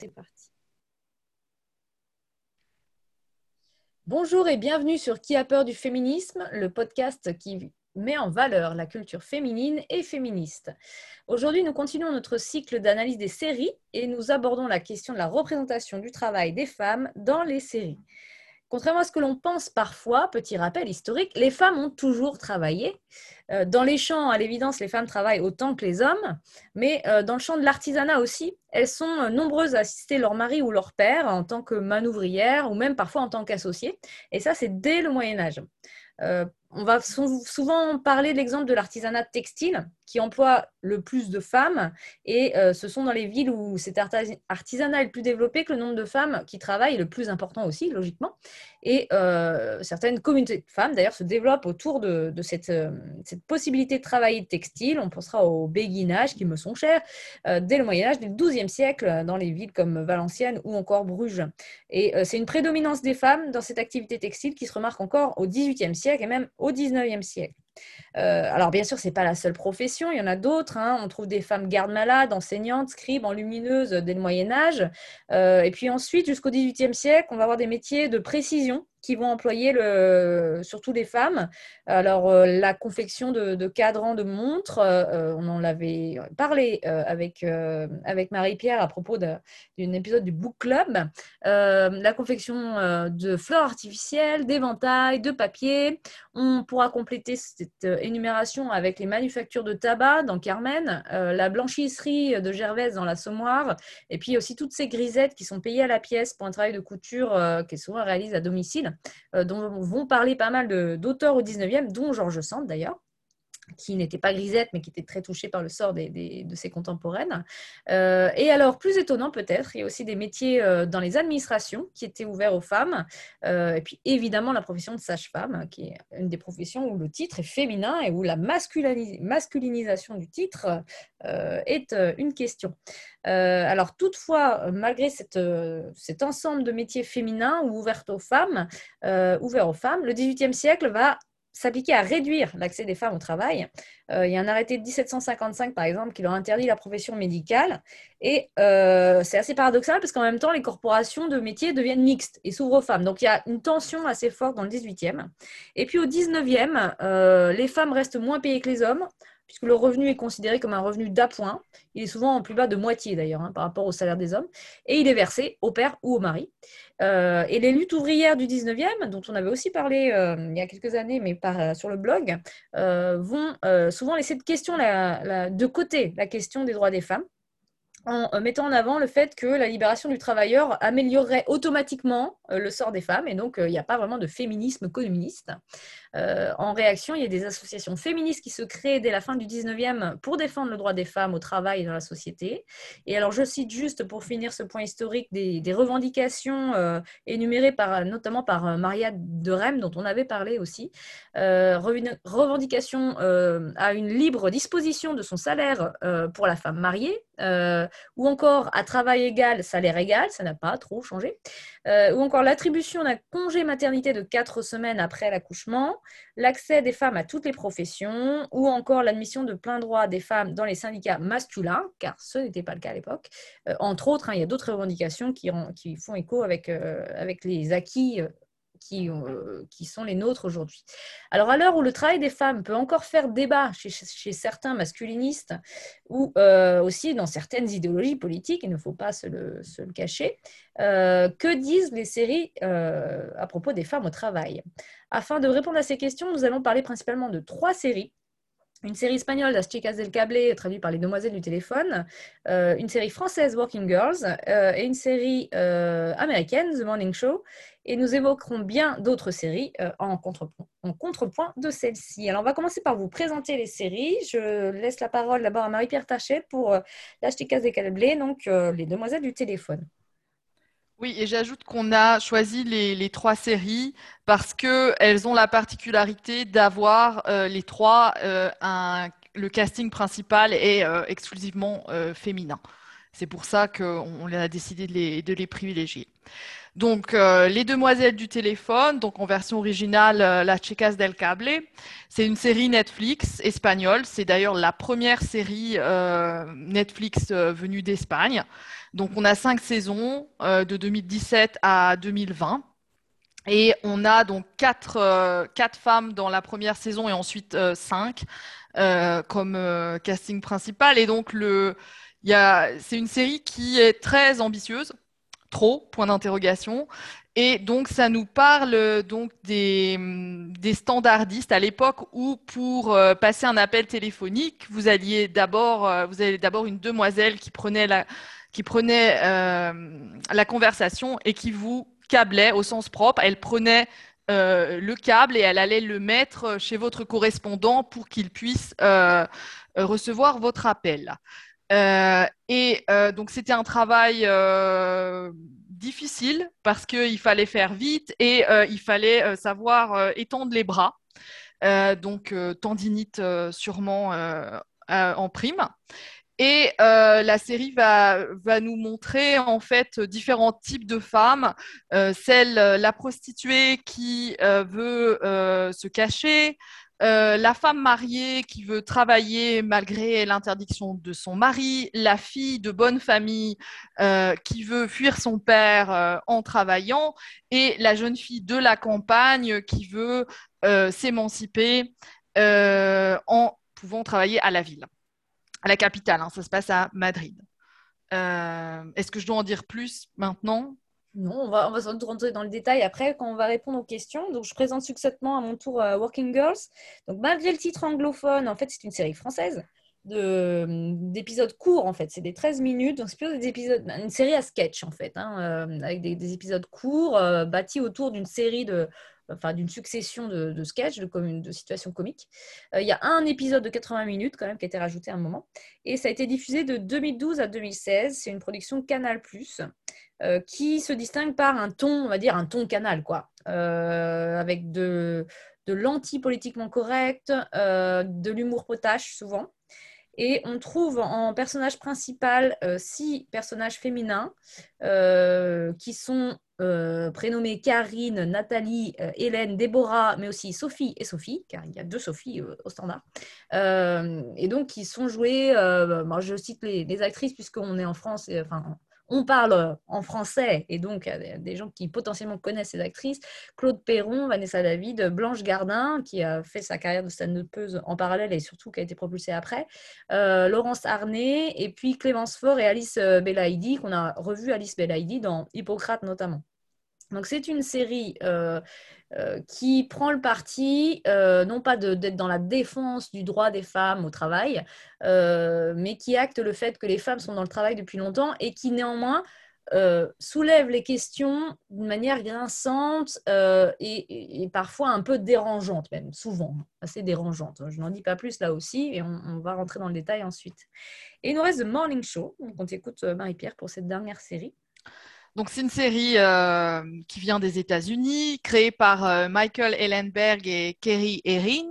C'est parti. Bonjour et bienvenue sur Qui a peur du féminisme, le podcast qui met en valeur la culture féminine et féministe. Aujourd'hui, nous continuons notre cycle d'analyse des séries et nous abordons la question de la représentation du travail des femmes dans les séries. Contrairement à ce que l'on pense parfois, petit rappel historique, les femmes ont toujours travaillé. Euh, dans les champs, à l'évidence, les femmes travaillent autant que les hommes, mais euh, dans le champ de l'artisanat aussi, elles sont euh, nombreuses à assister leur mari ou leur père en tant que manouvrières ou même parfois en tant qu'associées. Et ça, c'est dès le Moyen Âge on va souvent parler de l'exemple de l'artisanat textile qui emploie le plus de femmes et euh, ce sont dans les villes où cet artisanat est le plus développé que le nombre de femmes qui travaillent est le plus important aussi, logiquement. Et euh, certaines communautés de femmes, d'ailleurs, se développent autour de, euh, cette, possibilité de travailler textile. On pensera au béguinage qui me sont chers dès le Moyen Âge, le XIIe siècle, dans les villes comme Valenciennes ou encore Bruges. Et c'est une prédominance des femmes dans cette activité textile qui se remarque encore au XVIIIe siècle et même au XIXe siècle. Euh, alors bien sûr, ce n'est pas la seule profession, il y en a d'autres. Hein. On trouve des femmes gardes-malades, enseignantes, scribes, enlumineuses dès le Moyen Âge. Euh, et puis ensuite, jusqu'au XVIIIe siècle, on va avoir des métiers de précision qui vont employer le, surtout les femmes. Alors, euh, la confection de, cadrans de montres, euh, on en avait parlé euh, avec, avec Marie-Pierre à propos d'un épisode du Book Club. la confection de fleurs artificielles, d'éventails, de papier. On pourra compléter cette énumération avec les manufactures de tabac dans Carmen, la blanchisserie de Gervaise dans l'Assommoir, et puis aussi toutes ces grisettes qui sont payées à la pièce pour un travail de couture qui est souvent réalisé à domicile. Euh, dont vont parler pas mal d'auteurs au 19e, dont Georges Sand d'ailleurs qui n'était pas grisette, mais qui était très touchée par le sort de ses contemporaines. Euh, et alors, plus étonnant peut-être, il y a aussi des métiers euh, dans les administrations qui étaient ouverts aux femmes. et puis, évidemment, la profession de sage-femme, qui est une des professions où le titre est féminin et où la masculinisation du titre est une question. Euh, alors toutefois, malgré euh, cet ensemble de métiers féminins ou ouverts aux femmes, euh, ouverts aux femmes, le XVIIIe siècle va s'appliquer à réduire l'accès des femmes au travail. il y a un arrêté de 1755, par exemple, qui leur interdit la profession médicale. Et c'est assez paradoxal parce qu'en même temps, les corporations de métiers deviennent mixtes et s'ouvrent aux femmes. Donc il y a une tension assez forte dans le 18e. Et puis au 19e, les femmes restent moins payées que les hommes puisque le revenu est considéré comme un revenu d'appoint. Il est souvent en plus bas de moitié d'ailleurs hein, par rapport au salaire des hommes, et il est versé au père ou au mari. Euh, et les luttes ouvrières du 19e, dont on avait aussi parlé euh, il y a quelques années, mais par, sur le blog, euh, vont souvent laisser de côté la question des droits des femmes en mettant en avant le fait que la libération du travailleur améliorerait automatiquement le sort des femmes, et donc il n'y a pas vraiment de féminisme communiste. Euh, en réaction, il y a des associations féministes qui se créent dès la fin du 19e pour défendre le droit des femmes au travail et dans la société. Et alors, je cite juste pour finir ce point historique des, revendications euh, énumérées par, notamment par euh, Maria de Rem, dont on avait parlé aussi. revendication à une libre disposition de son salaire pour la femme mariée, ou encore à travail égal, salaire égal, ça n'a pas trop changé, ou encore l'attribution d'un congé maternité de 4 semaines après l'accouchement, l'accès des femmes à toutes les professions ou encore l'admission de plein droit des femmes dans les syndicats masculins, car ce n'était pas le cas à l'époque. Euh, entre autres, hein, il y a d'autres revendications qui, font écho avec, euh, les acquis euh, qui, euh, qui sont les nôtres aujourd'hui. Alors à l'heure où le travail des femmes peut encore faire débat chez, certains masculinistes ou euh, aussi dans certaines idéologies politiques, il ne faut pas se le, se le cacher, euh, que disent les séries à propos des femmes au travail? Afin de répondre à ces questions, nous allons parler principalement de trois séries une série espagnole, Las Chicas del Cable, traduite par les Demoiselles du téléphone, euh, une série française, Working Girls, euh, et une série euh, américaine, The Morning Show. Et nous évoquerons bien d'autres séries en contrepoint, de celle-ci. Alors, on va commencer par vous présenter les séries. Je laisse la parole d'abord à Marie-Pierre Tachet pour Las Chicas del Cable, donc les Demoiselles du téléphone. Oui, et j'ajoute qu'on a choisi les, trois séries parce qu'elles ont la particularité d'avoir euh, les trois, euh, le casting principal est euh, exclusivement féminin. C'est pour ça qu'on a décidé de les, privilégier. Donc, Les Demoiselles du téléphone, donc en version originale, La Chicas del Cable. C'est une série Netflix espagnole. C'est d'ailleurs la première série Netflix venue d'Espagne. Donc, on a cinq saisons de 2017 à 2020. Et on a donc quatre, quatre femmes dans la première saison et ensuite cinq comme casting principal. Et donc, c'est une série qui est très ambitieuse trop, point d'interrogation. Et donc, ça nous parle donc des, standardistes à l'époque où, pour euh, passer un appel téléphonique, vous alliez euh, vous avez d'abord une demoiselle qui prenait la, qui prenait euh, la conversation et qui vous câblait au sens propre. Elle prenait le câble et elle allait le mettre chez votre correspondant pour qu'il puisse recevoir votre appel. Euh, et euh, donc c'était un travail euh, difficile parce qu'il fallait faire vite et il fallait savoir étendre les bras. donc tendinite sûrement en prime. Et la série va, nous montrer en fait différents types de femmes. celle, la prostituée qui veut se cacher, euh, la femme mariée qui veut travailler malgré l'interdiction de son mari, la fille de bonne famille euh, qui veut fuir son père euh, en travaillant, et la jeune fille de la campagne qui veut s'émanciper en pouvant travailler à la ville, à la capitale. Hein. ça se passe à Madrid. Est-ce que je dois en dire plus maintenant? Non, on va, on va rentrer dans le détail après quand on va répondre aux questions. Donc, je présente succinctement à mon tour euh, Working Girls. Donc, malgré le titre anglophone, en fait, c'est une série française d'épisodes courts, en fait. C'est des 13 minutes. Donc, c'est plutôt des épisodes, une série à sketch, en fait, hein, euh, avec des, épisodes courts euh, bâtis autour d'une série de, enfin d'une succession de, de sketchs, de, situations comiques. il y a un épisode de 80 minutes quand même qui a été rajouté à un moment. Et ça a été diffusé de 2012 à 2016. C'est une production Canal+. Euh, qui se distingue par un ton, on va dire un ton canal, quoi, euh, avec de, de l'anti-politiquement correct, euh, de l'humour potache souvent. Et on trouve en personnage principal six personnages féminins qui sont prénommés Karine, Nathalie, Hélène, Déborah, mais aussi Sophie et Sophie, car il y a deux Sophie au standard. et donc, qui sont joués, moi je cite les, actrices puisqu'on est en France, enfin on parle en français et donc des gens qui potentiellement connaissent ces actrices. Claude Perron, Vanessa David, Blanche Gardin, qui a fait sa carrière de stand-upeuse en parallèle et surtout qui a été propulsée après, euh, Laurence Arnay, et puis Clémence Faure et Alice euh, Belaïdi, qu'on a revu Alice Belaïdi dans Hippocrate notamment. Donc c'est une série euh, euh, qui prend le parti, euh, non pas d'être dans la défense du droit des femmes au travail, mais qui acte le fait que les femmes sont dans le travail depuis longtemps et qui néanmoins soulève les questions d'une manière grinçante et, parfois un peu dérangeante, même souvent assez dérangeante. Je n'en dis pas plus là aussi et on, on, va rentrer dans le détail ensuite. Et il nous reste The Morning Show, donc on t'écoute Marie-Pierre pour cette dernière série. Donc, c'est une série euh, qui vient des États-Unis, créée par euh, Michael Ellenberg et Kerry Erin,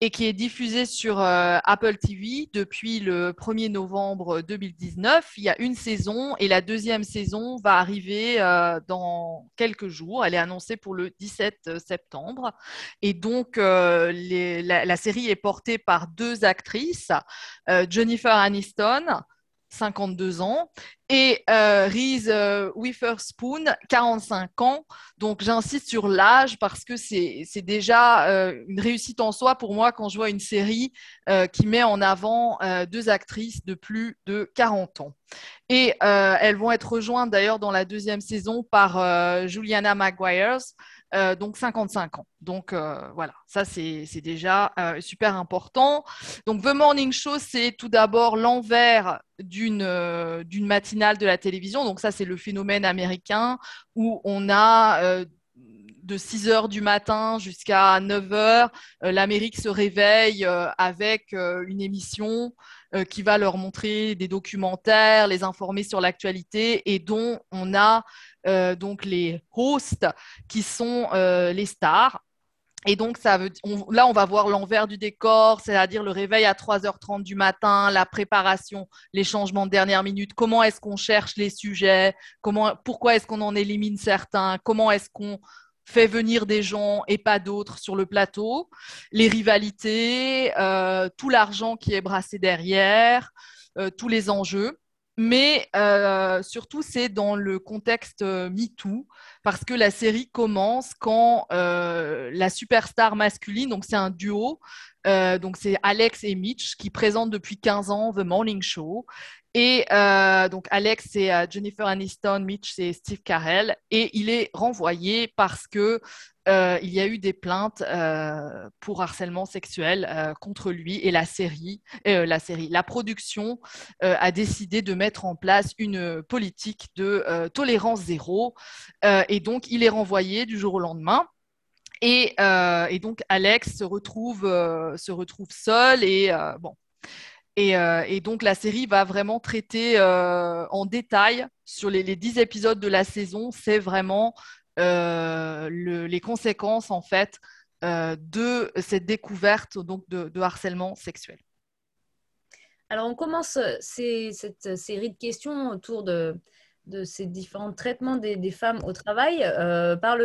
et qui est diffusée sur euh, Apple TV depuis le 1er novembre 2019. Il y a une saison et la deuxième saison va arriver dans quelques jours. Elle est annoncée pour le 17 septembre. Et donc, la, la, série est portée par deux actrices, Jennifer Aniston 52 ans, et euh, Reese euh, Witherspoon, 45 ans. Donc j'insiste sur l'âge parce que c'est déjà euh, une réussite en soi pour moi quand je vois une série euh, qui met en avant deux actrices de plus de 40 ans. Et elles vont être rejointes d'ailleurs dans la deuxième saison par Juliana Maguires, euh, donc 55 ans. Donc euh, voilà, ça c'est déjà euh, super important. Donc The Morning Show, c'est tout d'abord l'envers d'une matinale de la télévision. Donc ça c'est le phénomène américain où on a de 6 heures du matin jusqu'à 9 heures, l'Amérique se réveille avec une émission qui va leur montrer des documentaires, les informer sur l'actualité et dont on a donc les hosts qui sont euh, les stars. et donc, ça veut, là, on va voir l'envers du décor, c'est-à-dire le réveil à 3h30 du matin, la préparation, les changements de dernière minute, comment est-ce qu'on cherche les sujets, comment, pourquoi est-ce qu'on en élimine certains, comment est-ce qu'on fait venir des gens et pas d'autres sur le plateau, les rivalités, euh, tout l'argent qui est brassé derrière, euh, tous les enjeux. Mais euh, surtout, c'est dans le contexte MeToo, parce que la série commence quand la superstar masculine, donc c'est un duo, donc c'est Alex et Mitch qui présentent depuis 15 ans The Morning Show. Et euh, donc Alex, c'est euh, Jennifer Aniston, Mitch, c'est Steve Carell, et il est renvoyé parce que euh, il y a eu des plaintes pour harcèlement sexuel contre lui et la série, la série, la production a décidé de mettre en place une politique de tolérance zéro, et donc il est renvoyé du jour au lendemain. Et, et donc Alex se retrouve, se retrouve seul et bon euh, et, donc la série va vraiment traiter euh, en détail sur les, dix épisodes de la saison. C'est vraiment euh, les conséquences en fait de cette découverte donc de, harcèlement sexuel. Alors on commence cette série de questions autour de, ces différents traitements des, femmes au travail par,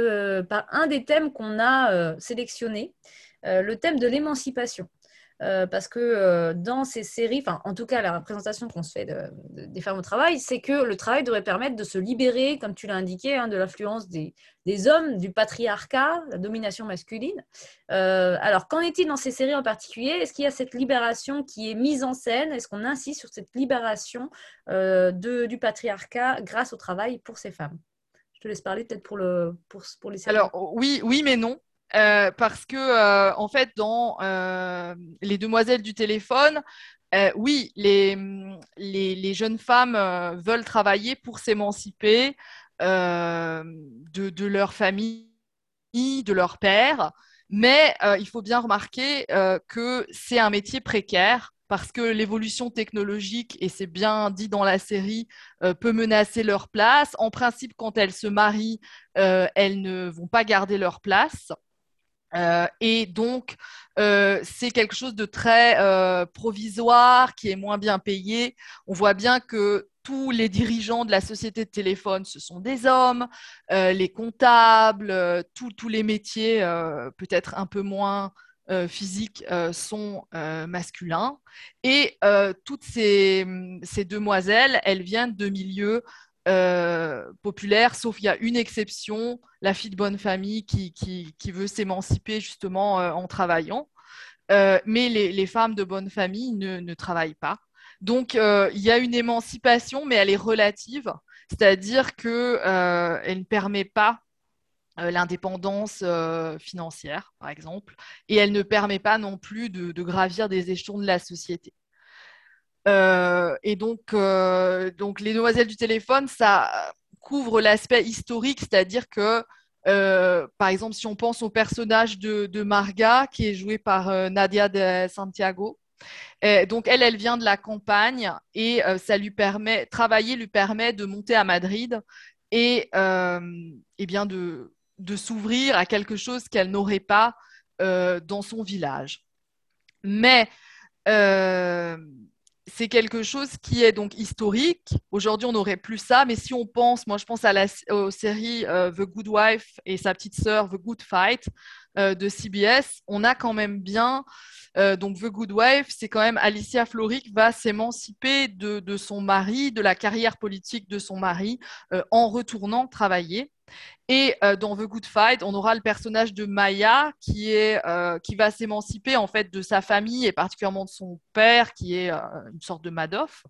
par, un des thèmes qu'on a sélectionné, le thème de l'émancipation. Euh, parce que euh, dans ces séries, enfin en tout cas la représentation qu'on se fait des femmes au travail, c'est que le travail devrait permettre de se libérer, comme tu l'as indiqué, hein, de l'influence des, hommes, du patriarcat, la domination masculine. Euh, alors qu'en est-il dans ces séries en particulier? Est-ce qu'il y a cette libération qui est mise en scène? Est-ce qu'on insiste sur cette libération du patriarcat grâce au travail pour ces femmes? Je te laisse parler peut-être pour, pour les séries. Alors oui, oui, mais non. Euh, parce que euh, en fait dans euh, les demoiselles du téléphone oui les, jeunes femmes veulent travailler pour s'émanciper de, leur famille de leur père mais il faut bien remarquer que c'est un métier précaire parce que l'évolution technologique, et c'est bien dit dans la série, peut menacer leur place. En principe, quand elles se marient, elles ne vont pas garder leur place. Euh, et donc, euh, c'est quelque chose de très euh, provisoire, qui est moins bien payé. On voit bien que tous les dirigeants de la société de téléphone, ce sont des hommes, les comptables, tous les métiers peut-être un peu moins physiques sont masculins. Et toutes ces, ces, demoiselles, elles viennent de milieux euh, populaire, sauf il y a une exception, la fille de bonne famille qui, qui, veut s'émanciper justement euh, en travaillant. Euh, mais les, femmes de bonne famille ne, travaillent pas. Donc, il y a une émancipation, mais elle est relative, c'est-à-dire qu'elle ne permet pas l'indépendance financière, par exemple, et elle ne permet pas non plus de gravir des échelons de la société. Euh, et donc, euh, donc, les demoiselles du téléphone, ça couvre l'aspect historique, c'est-à-dire que, euh, par exemple, si on pense au personnage de, Marga, qui est joué par Nadia de Santiago, donc elle, elle vient de la campagne et ça lui permet, travailler lui permet de monter à Madrid et, et bien de, de s'ouvrir à quelque chose qu'elle n'aurait pas dans son village. Mais c'est quelque chose qui est donc historique. Aujourd'hui, on n'aurait plus ça, mais si on pense, moi je pense à la série euh, The Good Wife et sa petite sœur The Good Fight euh, de CBS, on a quand même bien, euh, donc The Good Wife, c'est quand même Alicia Florrick va s'émanciper de, de, son mari, de la carrière politique de son mari, en retournant travailler. Et euh, dans The Good Fight, on aura le personnage de Maya qui, est, euh, qui va s'émanciper en fait de sa famille et particulièrement de son père qui est euh, une sorte de Madoff.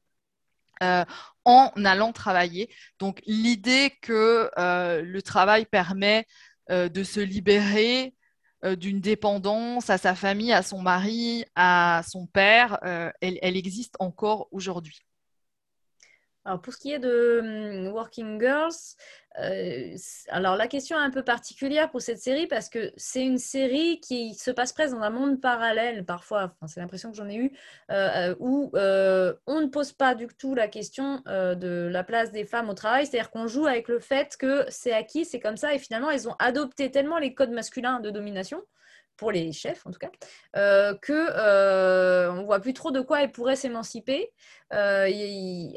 en allant travailler. Donc l'idée que le travail permet de se libérer d'une dépendance à sa famille, à son mari, à son père, elle, elle existe encore aujourd'hui. Alors pour ce qui est de hum, Working Girls, euh, alors la question est un peu particulière pour cette série parce que c'est une série qui se passe presque dans un monde parallèle parfois, c'est l'impression que j'en ai eu, euh, euh, où on ne pose pas du tout la question de la place des femmes au travail, c'est-à-dire qu'on joue avec le fait que c'est acquis, c'est comme ça, et finalement elles ont adopté tellement les codes masculins de domination pour les chefs en tout cas, euh, que euh, on voit plus trop de quoi elle pourrait s'émanciper, euh,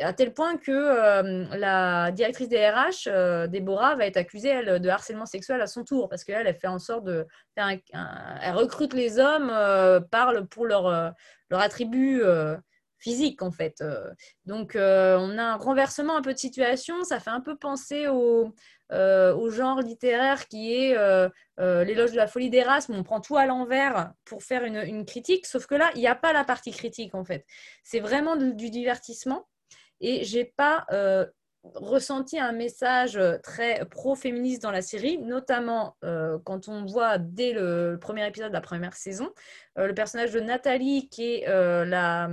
à tel point que la directrice des RH, Déborah, va être accusée elle de harcèlement sexuel à son tour parce qu'elle elle fait en sorte de faire un, elle recrute les hommes, parle pour leur leur attribut physique en fait. Donc on a un renversement un peu de situation, ça fait un peu penser au, euh, au genre littéraire qui est euh, euh, l'éloge de la folie d'Erasme, on prend tout à l'envers pour faire une, critique, sauf que là, il n'y a pas la partie critique en fait. C'est vraiment du divertissement et j'ai pas ressenti un message euh, très pro-féministe dans la série, notamment euh, quand on voit dès le premier épisode de la première saison euh, le personnage de Nathalie, qui est la,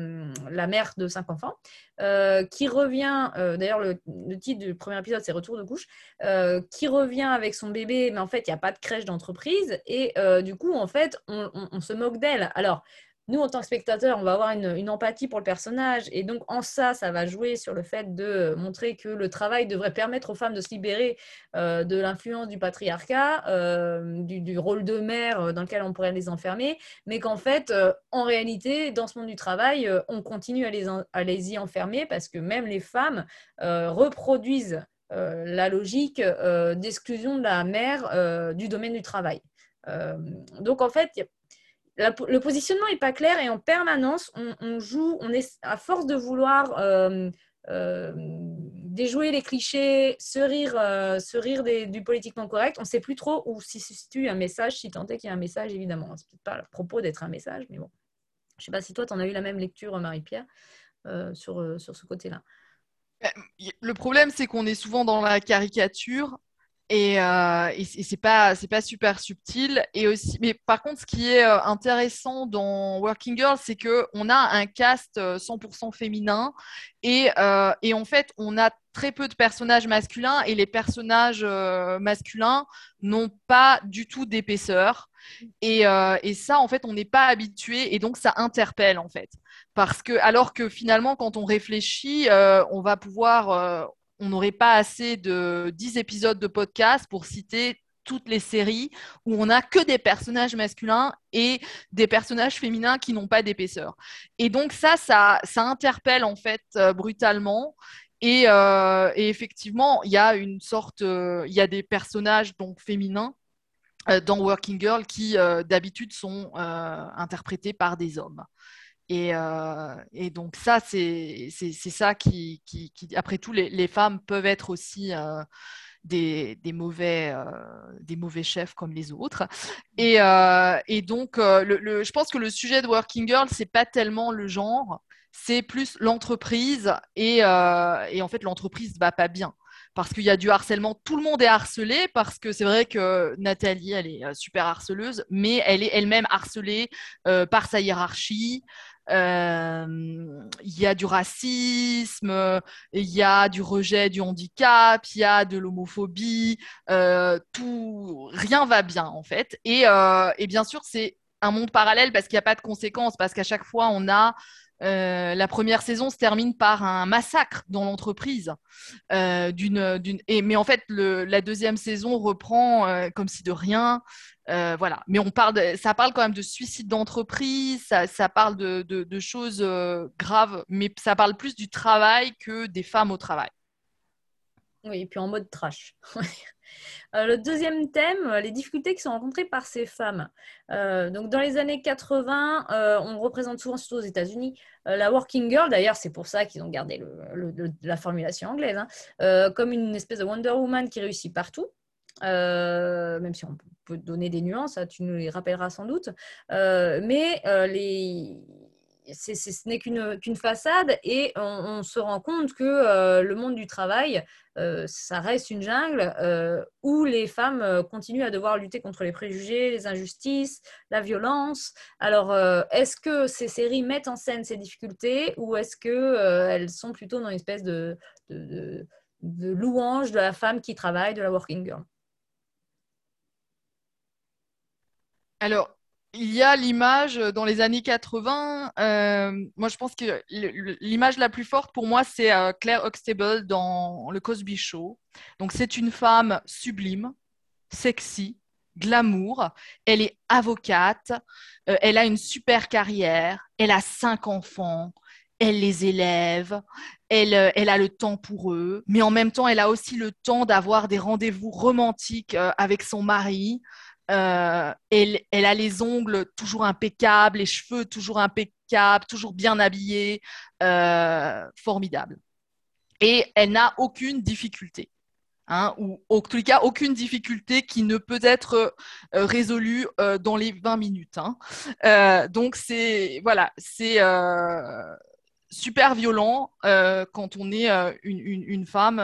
la, mère de cinq enfants, qui revient, d'ailleurs le, titre du premier épisode c'est Retour de couche, qui revient avec son bébé, mais en fait il n'y a pas de crèche d'entreprise, et du coup en fait on, on se moque d'elle. Alors nous, en tant que spectateurs, on va avoir une, empathie pour le personnage. Et donc, en ça, ça va jouer sur le fait de montrer que le travail devrait permettre aux femmes de se libérer euh, de l'influence du patriarcat, euh, du, rôle de mère euh, dans lequel on pourrait les enfermer, mais qu'en fait, en réalité, dans ce monde du travail, on continue à les, à les, y enfermer parce que même les femmes reproduisent la logique d'exclusion de la mère du domaine du travail. donc, en fait, le positionnement n'est pas clair et en permanence, on, joue, on est à force de vouloir euh, euh, déjouer les clichés, se rire, euh, du politiquement correct. On ne sait plus trop où se situe un message, si tant est qu'il y a un message, évidemment. Ce n'est pas le propos d'être un message, mais bon. Je ne sais pas si toi, tu en as eu la même lecture, Marie-Pierre, sur, sur ce côté-là. Le problème, c'est qu'on est souvent dans la caricature et, euh, et c'est pas c'est pas super subtil. Et aussi mais par contre ce qui est euh, intéressant dans Working Girl c'est que on a un cast 100% euh, féminin. Et, euh, et en fait on a très peu de personnages masculins. Et les personnages masculins n'ont pas du tout d'épaisseur. Et, et, ça en fait on n'est pas habitué. Et donc ça interpelle en fait. Parce que alors que finalement quand on réfléchit on va pouvoir on n'aurait pas assez de 10 épisodes de podcast pour citer toutes les séries où on n'a que des personnages masculins et des personnages féminins qui n'ont pas d'épaisseur. Et donc ça, ça, interpelle en fait euh, brutalement. Euh, et, effectivement, il y a une sorte, euh, il y a des personnages donc féminins dans Working Girl qui d'habitude sont interprétés par des hommes. Euh, et, donc ça, c'est ça qui, après tout, les, femmes peuvent être aussi euh, des, mauvais, euh, des mauvais chefs comme les autres. Et, donc, le, je pense que le sujet de Working Girl, c'est pas tellement le genre, c'est plus l'entreprise. Et, en fait, l'entreprise va pas bien parce qu'il y a du harcèlement. Tout le monde est harcelé parce que c'est vrai que Nathalie, elle est super harceleuse, mais elle est elle-même harcelée par sa hiérarchie. Euh, il y a du racisme, il y a du rejet du handicap, il y a de l'homophobie, euh, tout, rien va bien en fait. Et, euh, et bien sûr, c'est un monde parallèle parce qu'il n'y a pas de conséquences, parce qu'à chaque fois, on a euh, la première saison se termine par un massacre dans l'entreprise. Euh, mais en fait, la deuxième saison reprend euh, comme si de rien. voilà. Mais on parle ça parle quand même de suicide d'entreprise, ça, parle de, choses graves, mais ça parle plus du travail que des femmes au travail. Oui, et puis en mode trash. Euh, le deuxième thème, euh, les difficultés qui sont rencontrées par ces femmes. Euh, donc dans les années 80, on représente souvent, surtout aux États-Unis, la working girl. D'ailleurs, c'est pour ça qu'ils ont gardé la formulation anglaise, hein, comme une espèce de Wonder Woman qui réussit partout. même si on peut donner des nuances, tu nous les rappelleras sans doute. mais les ce n'est qu'une façade et on, se rend compte que euh, le monde du travail, euh, ça reste une jungle euh, où les femmes continuent à devoir lutter contre les préjugés, les injustices, la violence. Alors, est-ce que ces séries mettent en scène ces difficultés ou est-ce qu'elles sont plutôt dans une espèce de, de louange de la femme qui travaille, de la working girl? Alors, il y a l'image dans les années 80. Euh, moi, je pense que l'image la plus forte pour moi, c'est euh, Claire Huxtable dans Le Cosby Show. Donc, c'est une femme sublime, sexy, glamour. Elle est avocate, euh, elle a une super carrière, elle a cinq enfants, elle les élève, elle, euh, elle, a le temps pour eux, mais en même temps, elle a aussi le temps d'avoir des rendez-vous romantiques euh, avec son mari. Elle, elle, a les ongles toujours impeccables, les cheveux toujours impeccables, toujours bien habillés, formidable. Et elle n'a aucune difficulté. Hein, ou en tous les cas aucune difficulté qui ne peut être euh, résolue euh, dans les 20 minutes. Hein. Euh, donc c'est voilà, c'est super violent quand on est une, femme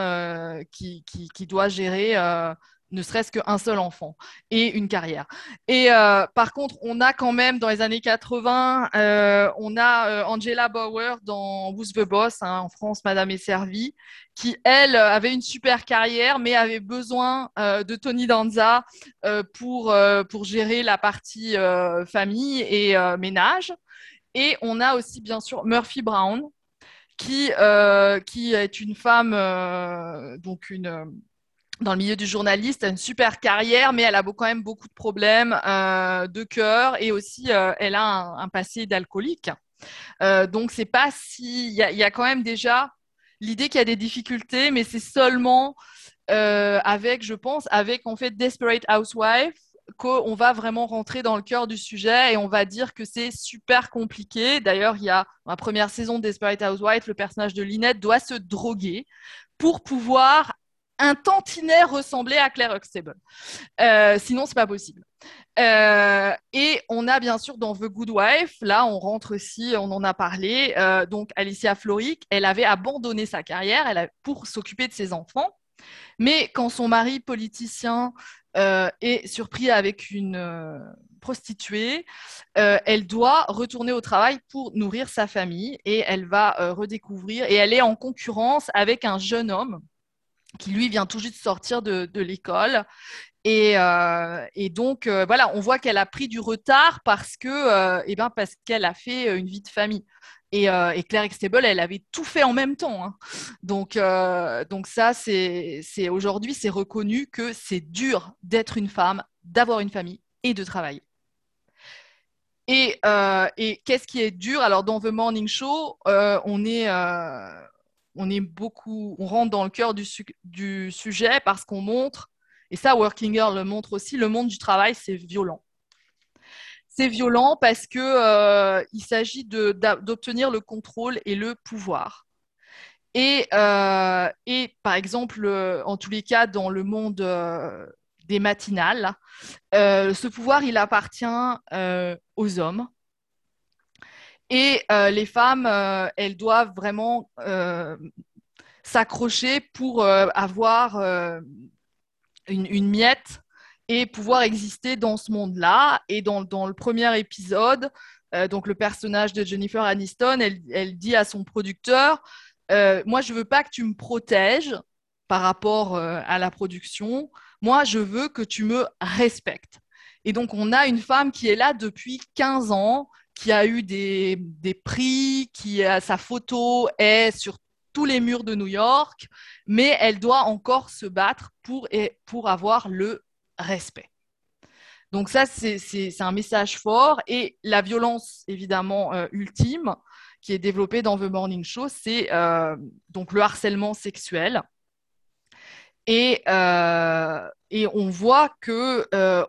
qui, doit gérer ne serait-ce qu'un seul enfant et une carrière. Et euh, par contre, on a quand même dans les années 80, euh, on a euh, Angela Bauer dans Who's the Boss, hein, en France, Madame est servie, qui elle avait une super carrière, mais avait besoin de Tony Danza pour pour gérer la partie famille et ménage. Et on a aussi bien sûr Murphy Brown, qui qui est une femme donc une dans le milieu du journaliste, a une super carrière, mais elle a quand même beaucoup de problèmes euh, de cœur et aussi euh, elle a un, passé d'alcoolique. Euh, donc c'est pas si il y, a quand même déjà l'idée qu'il y a des difficultés, mais c'est seulement euh, avec, je pense, avec en fait Desperate Housewife qu'on va vraiment rentrer dans le cœur du sujet et on va dire que c'est super compliqué. D'ailleurs, il y a la première saison de Desperate Housewife, le personnage de Lynette doit se droguer pour pouvoir un tantinet ressemblait à Claire Huxtable. Euh, sinon, c'est pas possible. Euh, et on a bien sûr dans The Good Wife, là on rentre aussi, on en a parlé, euh, donc Alicia Floric, elle avait abandonné sa carrière elle pour s'occuper de ses enfants, mais quand son mari politicien est surpris avec une prostituée, elle doit retourner au travail pour nourrir sa famille et elle va redécouvrir, et elle est en concurrence avec un jeune homme qui lui vient tout juste sortir de, l'école. Et, euh, donc, euh, voilà, on voit qu'elle a pris du retard parce que, euh, eh ben, qu'elle a fait une vie de famille. Et, Claire Extable, elle avait tout fait en même temps. Hein. Donc, donc ça, c'est, aujourd'hui, c'est reconnu que c'est dur d'être une femme, d'avoir une famille et de travailler. Et, et qu'est-ce qui est dur? Alors, dans The Morning Show, on est on est beaucoup, on rentre dans le cœur du, sujet parce qu'on montre, et ça Working Girl le montre aussi, le monde du travail, c'est violent. C'est violent parce que euh, il s'agit d'obtenir le contrôle et le pouvoir. Et, euh, par exemple, euh, en tous les cas, dans le monde des matinales, ce pouvoir, il appartient aux hommes. Et euh, les femmes, euh, elles doivent vraiment euh, s'accrocher pour avoir une, miette et pouvoir exister dans ce monde-là. Et dans, le premier épisode, donc le personnage de Jennifer Aniston, elle, elle dit à son producteur, moi je veux pas que tu me protèges par rapport à la production, moi je veux que tu me respectes. Et donc on a une femme qui est là depuis 15 ans, qui a eu des, prix, qui a sa photo est sur tous les murs de New York, mais elle doit encore se battre pour, pour avoir le respect. Donc ça, c'est un message fort. Et la violence, évidemment, euh, ultime, qui est développée dans The Morning Show, c'est euh, donc le harcèlement sexuel. Et, euh, et on voit que euh,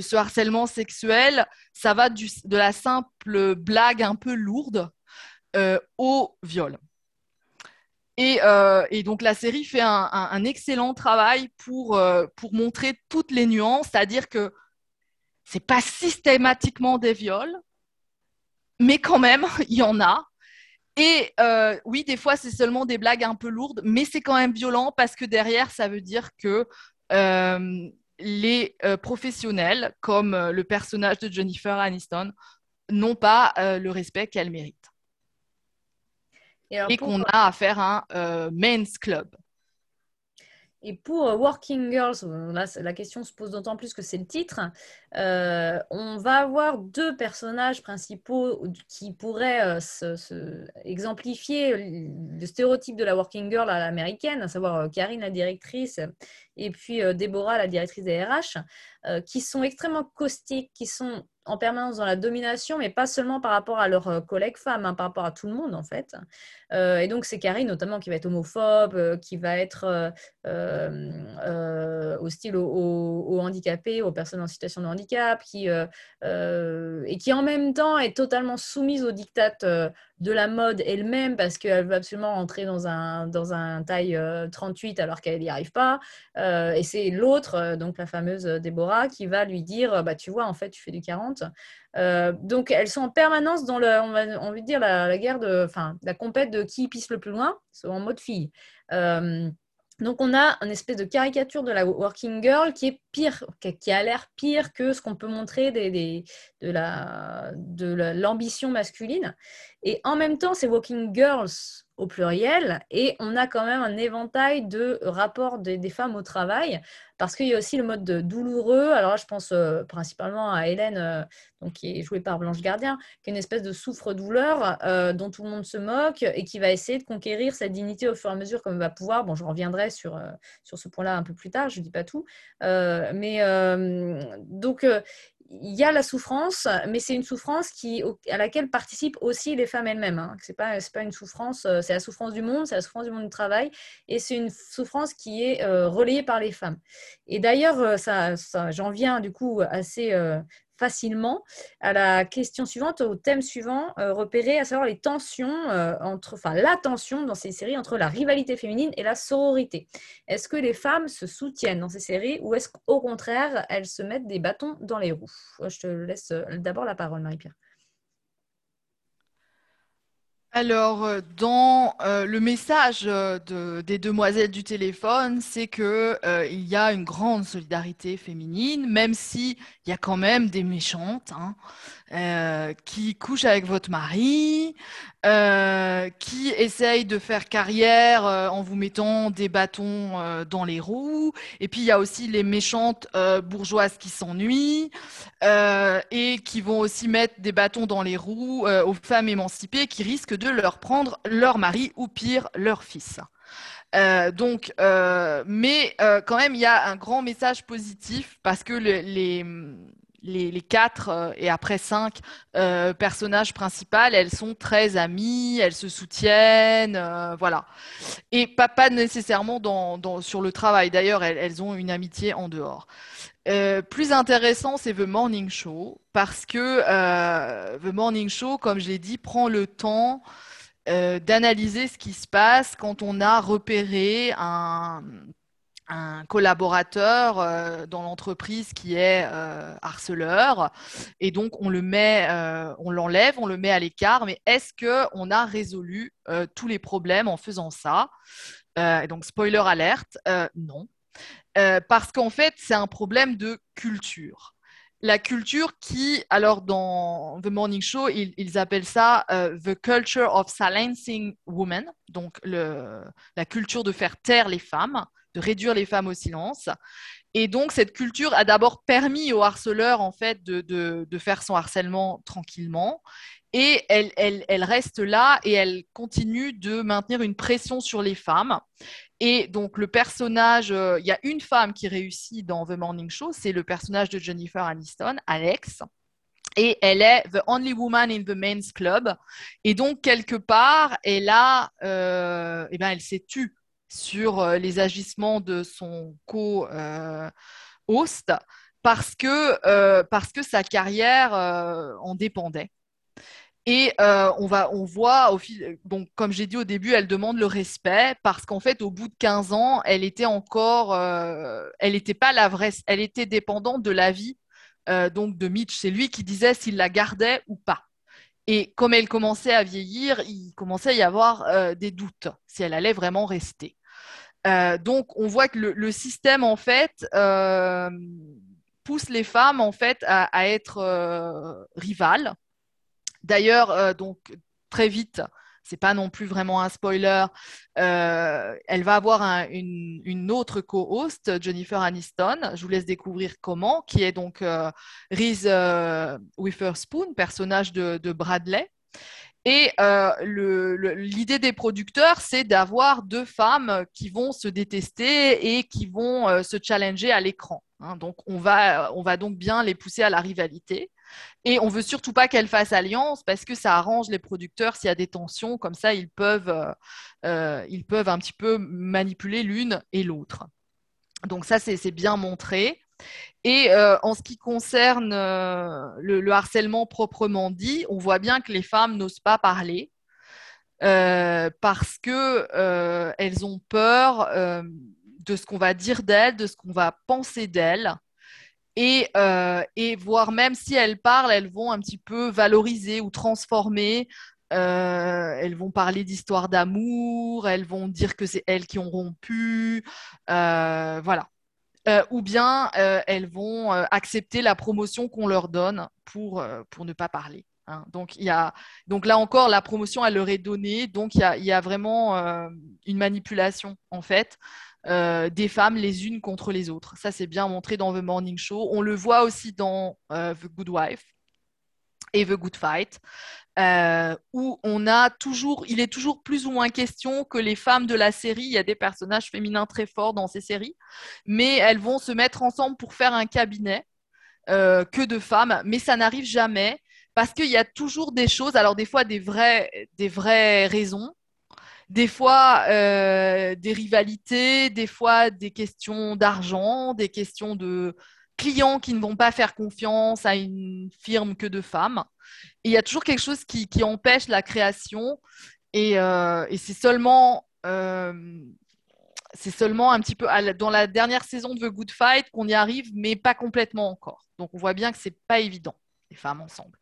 ce harcèlement sexuel, ça va de la simple blague un peu lourde euh, au viol. Et, donc la série fait un, un, excellent travail pour, pour montrer toutes les nuances, c'est-à-dire que c'est pas systématiquement des viols, mais quand même, il y en a. Et euh, oui, des fois, c'est seulement des blagues un peu lourdes, mais c'est quand même violent parce que derrière, ça veut dire que euh, les euh, professionnels, comme le personnage de Jennifer Aniston, n'ont pas le respect qu'elle mérite. Et, qu'on a à faire un men's club. Et pour euh, Working Girls, là, la question se pose d'autant plus que c'est le titre. Euh, on va avoir deux personnages principaux qui pourraient euh, exemplifier le stéréotype de la Working Girl à l'américaine, à savoir Karine, la directrice, et puis Déborah, la directrice des RH, qui sont extrêmement caustiques, qui sont en permanence dans la domination, mais pas seulement par rapport à leurs collègues femmes, hein, par rapport à tout le monde en fait. et donc c'est Karine notamment qui va être homophobe, qui va être euh, euh, hostile aux, handicapés, aux personnes en situation de handicap, qui, euh, et qui en même temps est totalement soumise aux dictats de la mode elle-même parce qu'elle veut absolument rentrer dans un, dans un taille 38 alors qu'elle n'y arrive pas. et c'est l'autre, donc la fameuse Déborah, qui va lui dire bah, Tu vois, en fait, tu fais du 40. donc elles sont en permanence dans le, on dire la, guerre de, enfin, la compète de qui pisse le plus loin, en mode fille. Donc on a une espèce de caricature de la working girl qui est pire, qui a l'air pire que ce qu'on peut montrer des, de l'ambition masculine. Et en même temps, ces working girls au pluriel, et on a quand même un éventail de rapports des, femmes au travail, parce qu'il y a aussi le mode douloureux. Alors là, je pense euh, principalement à Hélène, euh, donc, qui est jouée par Blanche Gardien, qui est une espèce de souffre-douleur euh, dont tout le monde se moque et qui va essayer de conquérir sa dignité au fur et à mesure comme elle va pouvoir. Bon, je reviendrai sur, sur ce point-là un peu plus tard, je ne dis pas tout. mais donc, il y a la souffrance, mais c'est une souffrance qui, à laquelle participent aussi les femmes elles-mêmes. Hein. Ce n'est pas, pas une souffrance, euh, c'est la souffrance du monde, c'est la souffrance du monde du travail, et c'est une souffrance qui est euh, relayée par les femmes. Et d'ailleurs, euh, ça, j'en viens du coup assez facilement à la question suivante, au thème suivant, euh, repérer à savoir les tensions euh, entre, enfin la tension dans ces séries entre la rivalité féminine et la sororité. Est-ce que les femmes se soutiennent dans ces séries ou est-ce qu'au contraire elles se mettent des bâtons dans les roues? Je te laisse euh, d'abord la parole, Marie-Pierre. Alors, euh, dans euh, le message euh, des demoiselles du téléphone, c'est que il y a une grande solidarité féminine, même s'il y a quand même des méchantes hein, qui couchent avec votre mari, qui essayent de faire carrière en vous mettant des bâtons dans les roues. Et puis il y a aussi les méchantes bourgeoises qui s'ennuient et qui vont aussi mettre des bâtons dans les roues aux femmes émancipées qui risquent de leur prendre leur mari ou pire leur fils. Euh, donc, euh, mais euh, quand même, il y a un grand message positif parce que les, les, quatre et après cinq personnages principaux, elles sont très amies, elles se soutiennent, voilà. Et pas, pas nécessairement sur le travail. D'ailleurs, elles, elles, ont une amitié en dehors. Euh, plus intéressant, c'est The Morning Show, parce que euh, The Morning Show, comme je l'ai dit, prend le temps euh, d'analyser ce qui se passe quand on a repéré un, collaborateur dans l'entreprise qui est harceleur, et donc on le met, on l'enlève, on le met à l'écart, mais est-ce qu'on a résolu tous les problèmes en faisant ça? Donc, spoiler alerte, non. Euh, parce qu'en fait, c'est un problème de culture. La culture qui, alors dans The Morning Show, ils, appellent ça euh, The Culture of Silencing Women, donc la culture de faire taire les femmes, de réduire les femmes au silence. Et donc, cette culture a d'abord permis au harceleur, en fait, de, de, faire son harcèlement tranquillement. Et elle, elle, elle, reste là et elle continue de maintenir une pression sur les femmes. Et donc, le personnage, euh, il y a une femme qui réussit dans The Morning Show, c'est le personnage de Jennifer Aniston, Alex. Et elle est the only woman in the men's club. Et donc, quelque part, elle a, euh, eh ben, elle s'est tue sur euh, les agissements de son co-host parce, que, parce que sa carrière en dépendait. Et euh, on, va, on voit, au fil, bon, comme j'ai dit au début, elle demande le respect parce qu'en fait, au bout de 15 ans, elle était encore, euh, elle n'était pas la vraie, elle était dépendante de l'avis euh, donc de Mitch. C'est lui qui disait s'il la gardait ou pas. Et comme elle commençait à vieillir, il commençait à y avoir des doutes si elle allait vraiment rester. Donc, on voit que le, système en fait pousse les femmes en fait à, être rivales D'ailleurs, euh, donc très vite, c'est pas non plus vraiment un spoiler. elle va avoir une, autre co-host, Jennifer Aniston. Je vous laisse découvrir comment, qui est donc Reese Witherspoon, personnage de Bradley. Et euh, l'idée des producteurs, c'est d'avoir deux femmes qui vont se détester et qui vont euh, se challenger à l'écran. Hein. donc, on va, on va donc bien les pousser à la rivalité. Et on veut surtout pas qu'elles fassent alliance parce que ça arrange les producteurs s'il y a des tensions. Comme ça, ils peuvent, euh, ils peuvent un petit peu manipuler l'une et l'autre. Donc ça, c'est bien montré. Et euh, en ce qui concerne euh, le, harcèlement proprement dit, on voit bien que les femmes n'osent pas parler euh, parce qu'elles ont peur de ce qu'on va dire d'elles, de ce qu'on va penser d'elles. Et, voire même si elles parlent, elles vont un petit peu valoriser ou transformer. elles vont parler d'histoires d'amour, elles vont dire que c'est elles qui ont rompu. voilà. Euh, ou bien euh, elles vont euh, accepter la promotion qu'on leur donne pour, pour ne pas parler. Hein. Donc, y a, donc là encore, la promotion, elle leur est donnée. Donc, il y a, y a vraiment une manipulation, en fait, des femmes les unes contre les autres. Ça, c'est bien montré dans The Morning Show. On le voit aussi dans The Good Wife et The Good Fight. Euh, où on a toujours, il est toujours plus ou moins question que les femmes de la série, il y a des personnages féminins très forts dans ces séries, mais elles vont se mettre ensemble pour faire un cabinet euh, que de femmes, mais ça n'arrive jamais parce qu'il y a toujours des choses, alors des fois des vraies, des vraies raisons, des fois euh, des rivalités, des fois des questions d'argent, des questions de clients qui ne vont pas faire confiance à une firme que de femmes. Il y a toujours quelque chose qui, empêche la création. Et, euh, c'est seulement, euh, c'est seulement un petit peu dans la dernière saison de The Good Fight qu'on y arrive, mais pas complètement encore. Donc on voit bien que c'est pas évident, les femmes ensemble.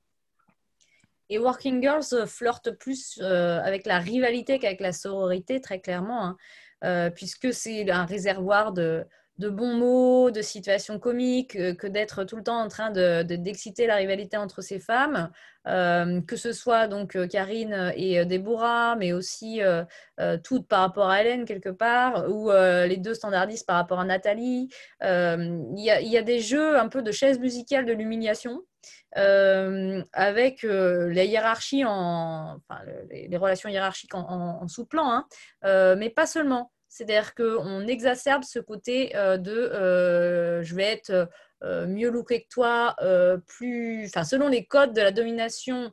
Et Working Girls flirte plus euh, avec la rivalité qu'avec la sororité, très clairement, hein. puisque c'est un réservoir de, de bons mots, de situations comiques, euh, que d'être tout le temps en train de, d'exciter la rivalité entre ces femmes, euh, que ce soit donc euh, Karine et Déborah, mais aussi toutes par rapport à Hélène quelque part, ou les deux standardistes par rapport à Nathalie. Il y, a des jeux un peu de chaise musicale de l'humiliation. avec les hiérarchies en, enfin, les, relations hiérarchiques en, sous-plan, hein. mais pas seulement. C'est-à-dire qu'on exacerbe ce côté euh, de euh, je vais être euh, mieux looké que toi, plus, enfin, selon les codes de la domination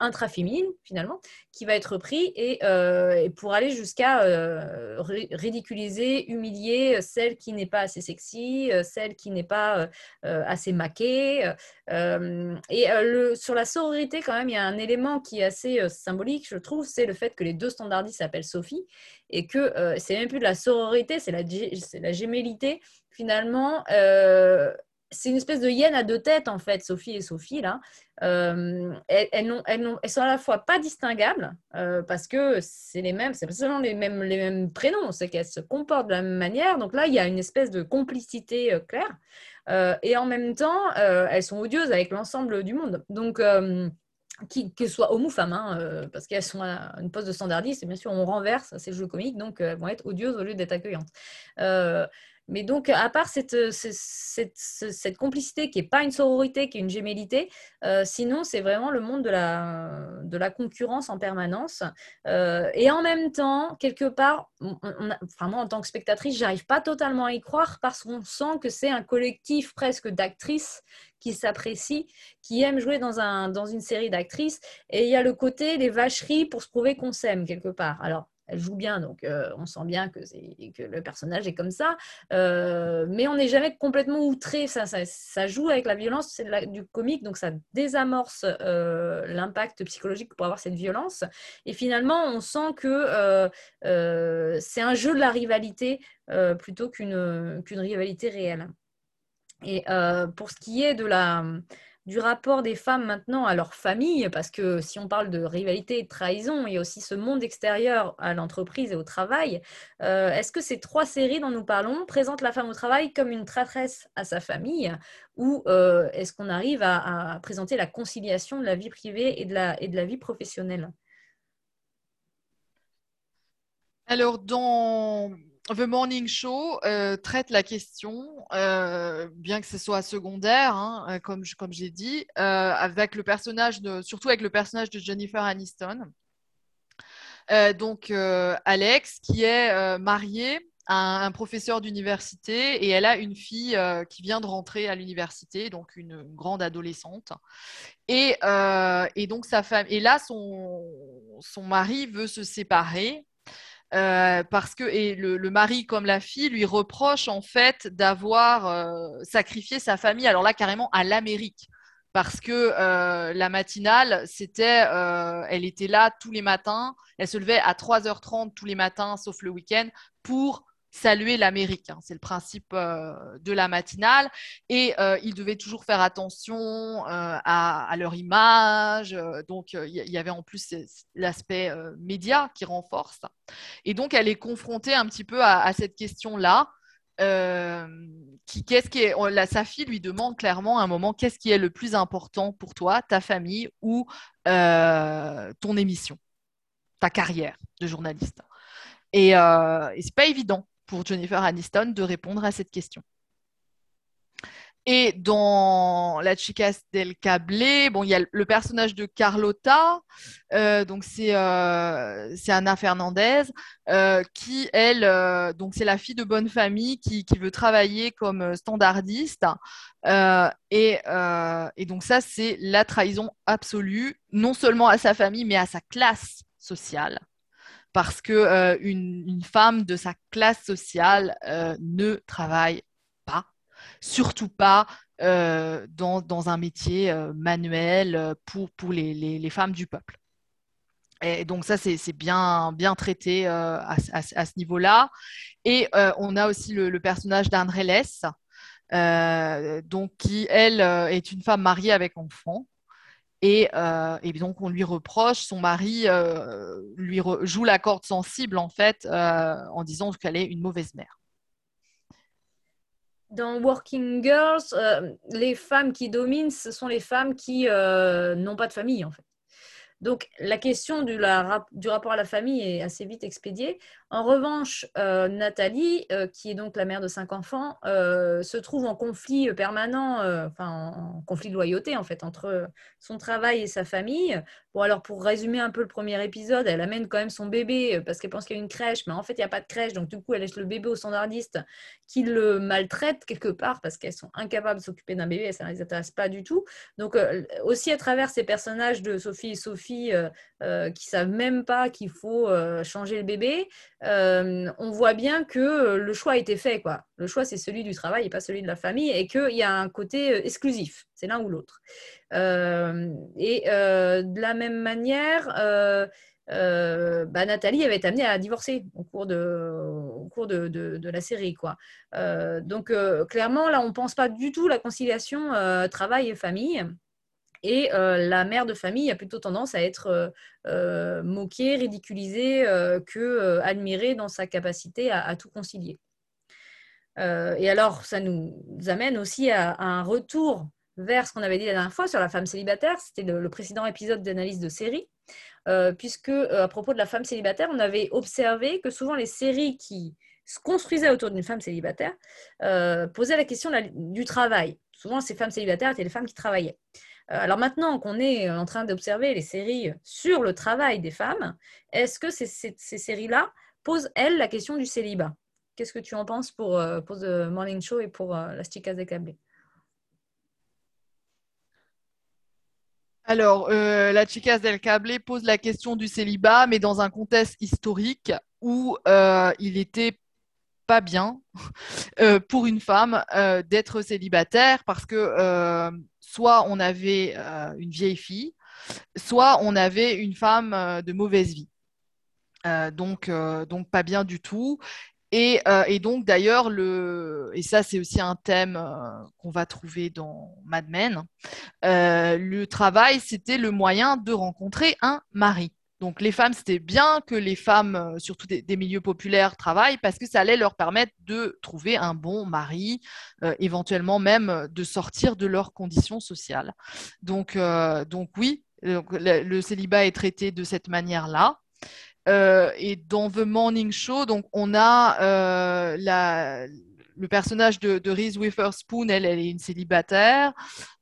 intraféminine finalement, qui va être pris et, euh, pour aller jusqu'à euh, ridiculiser, humilier celle qui n'est pas assez sexy, euh, celle qui n'est pas assez maquée. et le, sur la sororité, quand même, il y a un élément qui est assez symbolique, je trouve, c'est le fait que les deux standardistes s'appellent Sophie et que c'est même plus de la sororité, c'est la, la. Finalement, c'est une espèce de hyène à deux têtes, en fait, Sophie et Sophie, là. Euh, elles, elles, sont à la fois pas distinguables, euh, parce que c'est les mêmes, c'est seulement les mêmes, prénoms, c'est qu'elles se comportent de la même manière. Donc là, il y a une espèce de complicité euh, claire. et en même temps, elles sont odieuses avec l'ensemble du monde. Donc, qui, que soit homme ou femme, hein, parce qu'elles sont à une poste de standardiste, et bien sûr, on renverse, c'est le jeu comique, donc elles vont être odieuses au lieu d'être accueillantes. Mais donc, à part cette, euh, cette, complicité qui n'est pas une sororité, qui est une gémellité, euh, sinon, c'est vraiment le monde de la, de la concurrence en permanence. Euh, et en même temps, quelque part, enfin, moi, en tant que spectatrice, j'arrive pas totalement à y croire parce qu'on sent que c'est un collectif presque d'actrices qui s'apprécient, qui aiment jouer dans, un, dans une série d'actrices. Et il y a le côté des vacheries pour se prouver qu'on s'aime quelque part. Alors, elle joue bien, donc euh, on sent bien que, le personnage est comme ça. Euh, mais on n'est jamais complètement outré. Ça, joue avec la violence, c'est du comique, donc ça désamorce euh, l'impact psychologique pour avoir cette violence. Et finalement, on sent que c'est un jeu de la rivalité plutôt qu'une rivalité réelle. Et pour ce qui est de la du rapport des femmes maintenant à leur famille, parce que si on parle de rivalité et de trahison, il y a aussi ce monde extérieur à l'entreprise et au travail. Euh, est-ce que ces trois séries dont nous parlons présentent la femme au travail comme une traîtresse à sa famille, ou euh, est-ce qu'on arrive à, présenter la conciliation de la vie privée et de la, et de la vie professionnelle? Alors, dans The Morning Show, euh, traite la question, euh, bien que ce soit secondaire, hein, comme, comme j'ai dit, avec le personnage surtout avec le personnage de Jennifer Aniston. donc, Alex, qui est mariée un, professeur d'université et elle a une fille euh, qui vient de rentrer à l'université, donc une, grande adolescente. Et, euh, donc sa femme, et là son mari veut se séparer. Euh, parce que le, mari comme la fille lui reproche en fait d'avoir sacrifié sa famille alors là carrément à l'Amérique. Parce que la matinale, c'était, elle était là tous les matins, elle se levait à 3h30 tous les matins, sauf le week-end, pour saluer l'Amérique. Hein. C'est le principe euh, de la matinale. Et euh, ils devaient toujours faire attention euh, à, leur image. donc, il y, avait en plus l'aspect média qui renforce. Et donc, elle est confrontée un petit peu à, cette question-là. qu'est-ce qui la, sa fille lui demande clairement à un moment qu'est-ce qui est le plus important pour toi, ta famille ou ton émission, ta carrière de journaliste? Et, et c'est pas évident pour Jennifer Aniston de répondre à cette question. Et dans La Chicas del Cable, bon, il y a le personnage de Carlota, euh, donc c'est euh, Anna Fernandez, euh, qui elle, donc c'est la fille de bonne famille qui, qui veut travailler comme standardiste. Et, et, donc ça, c'est la trahison absolue, non seulement à sa famille, mais à sa classe sociale parce que euh, femme de sa classe sociale euh, ne travaille pas, surtout pas euh, dans, un métier manuel pour, pour les, femmes du peuple. Et donc ça, c'est bien, bien traité à, ce niveau-là. Et on a aussi le, personnage d'André donc qui, elle, est une femme mariée avec enfant euh, et, donc, on lui reproche, son mari euh, lui joue la corde sensible, en fait, euh, en disant qu'elle est une mauvaise mère. Dans Working Girls, les femmes qui dominent, ce sont les femmes qui n'ont pas de famille, en fait. Donc, la question du, rapport à la famille est assez vite expédiée. En revanche, euh, Nathalie, euh, qui est donc la mère de cinq enfants, euh, se trouve en conflit permanent, enfin en conflit de loyauté en fait, entre son travail et sa famille. Bon, alors pour résumer un peu le premier épisode, elle amène quand même son bébé parce qu'elle pense qu'il y a une crèche, mais en fait, il n'y a pas de crèche. Donc, du coup, elle laisse le bébé au standardiste qui le maltraite quelque part parce qu'elles sont incapables de s'occuper d'un bébé et ça ne les intéresse pas du tout. Donc, aussi à travers ces personnages de Sophie et Sophie qui savent même pas qu'il faut changer le bébé, euh, on voit bien que euh, le choix a été fait. Quoi. Le choix, c'est celui du travail et pas celui de la famille, et qu'il y a un côté euh, exclusif, c'est l'un ou l'autre. et de la même manière, bah, Nathalie avait été amenée à divorcer au cours de, au cours de, la série. Quoi. donc, clairement, là, on ne pense pas du tout la conciliation travail et famille. Et euh, la mère de famille a plutôt tendance à être euh, euh, moquée, ridiculisée, que admirée dans sa capacité à, tout concilier. et alors, ça nous amène aussi à, un retour vers ce qu'on avait dit la dernière fois sur la femme célibataire. C'était le, précédent épisode d'analyse de série. puisque à propos de la femme célibataire, on avait observé que souvent les séries qui se construisaient autour d'une femme célibataire posaient la question du travail. Souvent, ces femmes célibataires étaient les femmes qui travaillaient. Euh, alors maintenant qu'on est en train d'observer les séries sur le travail des femmes, est-ce que ces, séries-là posent, elles, la question du célibat? Qu'est-ce que tu en penses pour, euh, The Morning Show et pour euh, Las Chicas de Cable alors, la Chicas del Cable pose la question du célibat, mais dans un contexte historique où il était pas bien pour une femme d'être célibataire parce que soit on avait euh, une vieille fille, soit on avait une femme euh, de mauvaise vie. Euh, donc, donc pas bien du tout. Et, donc d'ailleurs, le, et ça c'est aussi un thème qu'on va trouver dans Mad Men, le travail c'était le moyen de rencontrer un mari. Donc les femmes, c'était bien que les femmes, euh, surtout des, milieux populaires, travaillent parce que ça allait leur permettre de trouver un bon mari, euh, éventuellement même euh, de sortir de leurs conditions sociales. Donc, donc oui, le, célibat est traité de cette manière-là. et dans The Morning Show, donc on a la le personnage de, Reese Witherspoon, elle, elle est une célibataire.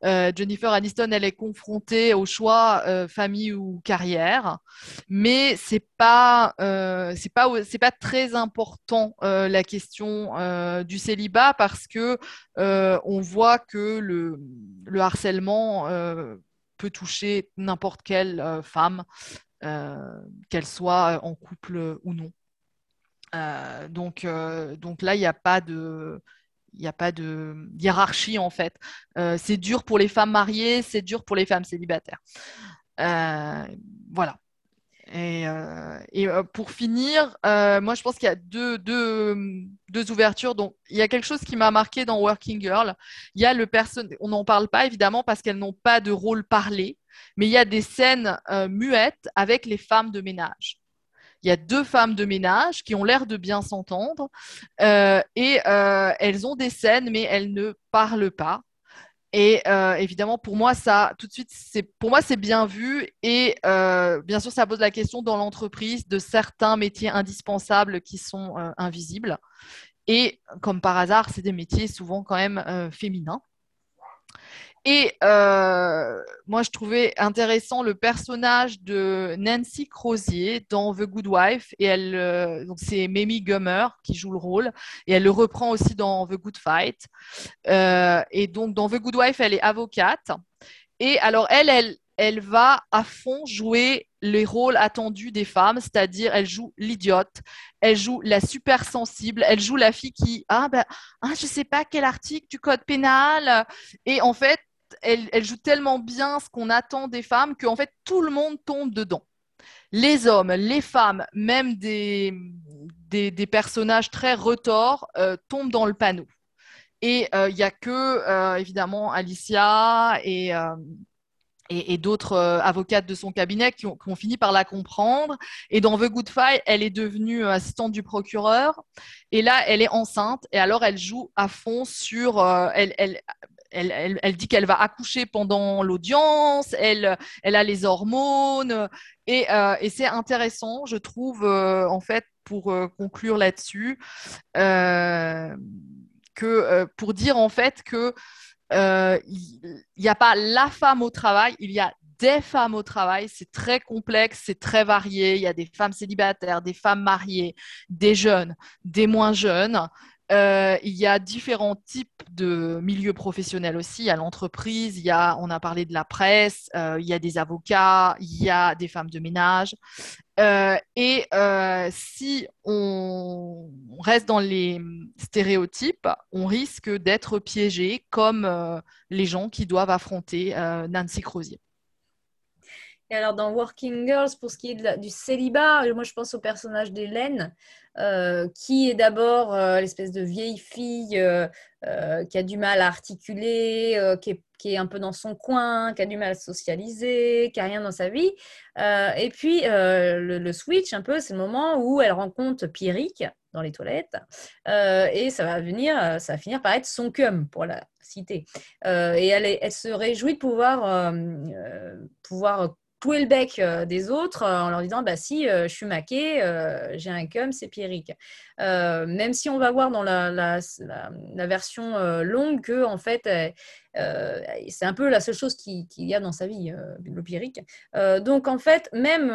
Euh, Jennifer Aniston, elle est confrontée au choix euh, famille ou carrière, mais c'est pas euh, pas très important la question du célibat parce que on voit que le harcèlement peut toucher n'importe quelle femme, qu'elle soit en couple ou non. Euh, donc, euh, donc là, il n'y a pas de a pas de hiérarchie en fait. Euh, c'est dur pour les femmes mariées, c'est dur pour les femmes célibataires. voilà. Et, et pour finir, moi je pense qu'il y a deux, deux, deux, ouvertures. Donc il y a quelque chose qui m'a marqué dans Working Girl. Il y a le person... On n'en parle pas évidemment parce qu'elles n'ont pas de rôle parlé, mais il y a des scènes muettes avec les femmes de ménage il y a deux femmes de ménage qui ont l'air de bien s'entendre euh, et euh, elles ont des scènes, mais elles ne parlent pas. Et euh, évidemment, pour moi, ça, tout de suite, c'est pour moi, c'est bien vu. Et bien sûr, ça pose la question dans l'entreprise de certains métiers indispensables qui sont invisibles. Et comme par hasard, c'est des métiers souvent quand même féminins. Et euh, moi, je trouvais intéressant le personnage de Nancy Crozier dans The Good Wife. Et elle, euh, donc c'est Mamie Gummer qui joue le rôle. Et elle le reprend aussi dans The Good Fight. Euh, et donc, dans The Good Wife, elle est avocate. Et alors, elle, elle, elle va à fond jouer les rôles attendus des femmes, c'est-à-dire elle joue l'idiote, elle joue la super sensible, elle joue la fille qui ah ben ah, je sais pas quel article du code pénal et en fait elle, joue tellement bien ce qu'on attend des femmes qu'en fait tout le monde tombe dedans. Les hommes, les femmes, même des, des, personnages très retors euh, tombent dans le panneau. Et euh, il n'y a que, euh, évidemment, Alicia et, et, d'autres avocates de son cabinet qui ont, fini par la comprendre. Et dans The Good Fight, elle est devenue assistante du procureur. Et là, elle est enceinte. Et alors, elle joue à fond sur. elle, elle, dit qu'elle va accoucher pendant l'audience, elle, a les hormones, et, euh, c'est intéressant, je trouve, euh, en fait, pour euh, conclure là-dessus, que pour dire en fait que il n'y a pas la femme au travail, il y a des femmes au travail, c'est très complexe, c'est très varié. Il y a des femmes célibataires, des femmes mariées, des jeunes, des moins jeunes. Euh, il y a différents types de milieux professionnels aussi. Il y a l'entreprise, il y a, on a parlé de la presse, euh, il y a des avocats, il y a des femmes de ménage. Euh, et si on reste dans les stéréotypes, on risque d'être piégé comme les gens qui doivent affronter Nancy Crozier. Alors dans Working Girls, pour ce qui est du célibat, moi je pense au personnage d'Hélène, euh, qui est d'abord euh, l'espèce de vieille fille euh, qui a du mal à articuler, qui est, un peu dans son coin, qui a du mal à socialiser, qui a rien dans sa vie. et puis le, switch, un peu, c'est le moment où elle rencontre Pierrick dans les toilettes, et ça va venir, ça va finir par être son cum pour la citer. et elle, elle, se réjouit de pouvoir, pouvoir pouer le bec euh, des autres euh, en leur disant bah si euh, je suis maquée, j'ai un cum, c'est Pierrick. même si on va voir dans la, la, la, version longue que en fait c'est un peu la seule chose qu'il y a dans sa vie, le Pierrick. donc en fait, même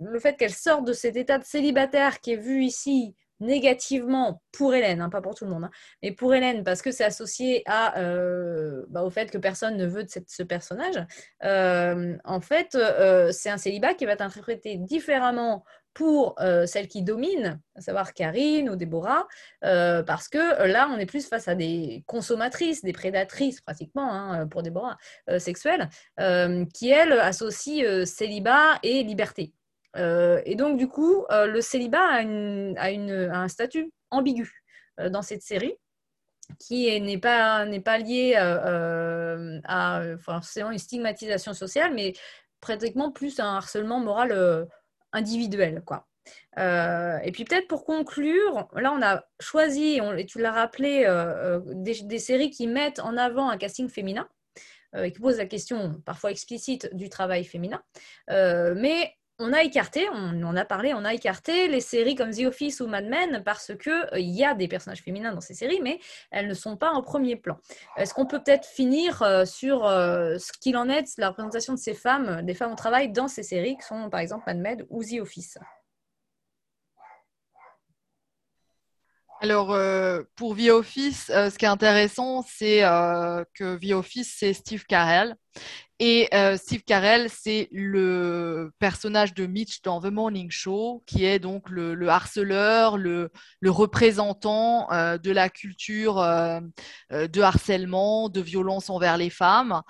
le fait qu'elle sorte de cet état de célibataire qui est vu ici négativement pour Hélène, hein, pas pour tout le monde, hein, mais pour Hélène, parce que c'est associé à, euh, bah, au fait que personne ne veut de ce personnage, euh, en fait, euh, c'est un célibat qui va être interprété différemment pour celle qui domine, à savoir Karine ou Déborah, parce que là, on est plus face à des consommatrices, des prédatrices pratiquement, hein, pour Déborah, sexuelles, qui, elles, associent célibat et liberté. Euh, et donc, du coup, euh, le célibat a, un statut ambigu euh, dans cette série qui n'est pas, pas lié à forcément une stigmatisation sociale, mais pratiquement plus un harcèlement moral individuel. Et puis peut-être pour conclure, là on a choisi, et tu l'as rappelé, des, des, séries qui mettent en avant un casting féminin, et qui posent la question parfois explicite du travail féminin. mais on a écarté, on en a parlé, on a écarté les séries comme The Office ou Mad Men parce qu'il euh, y a des personnages féminins dans ces séries, mais elles ne sont pas en premier plan. Est-ce qu'on peut peut-être finir euh, sur euh, ce qu'il en est de la représentation de ces femmes, des femmes au travail dans ces séries, qui sont par exemple Mad Men ou The Office? Alors, pour The Office, ce qui est intéressant, c'est que The Office, c'est Steve Carell. Et euh, Steve Carell, c'est le personnage de Mitch dans The Morning Show, qui est donc le, harceleur, le, représentant euh, de la culture euh, de harcèlement, de violence envers les femmes.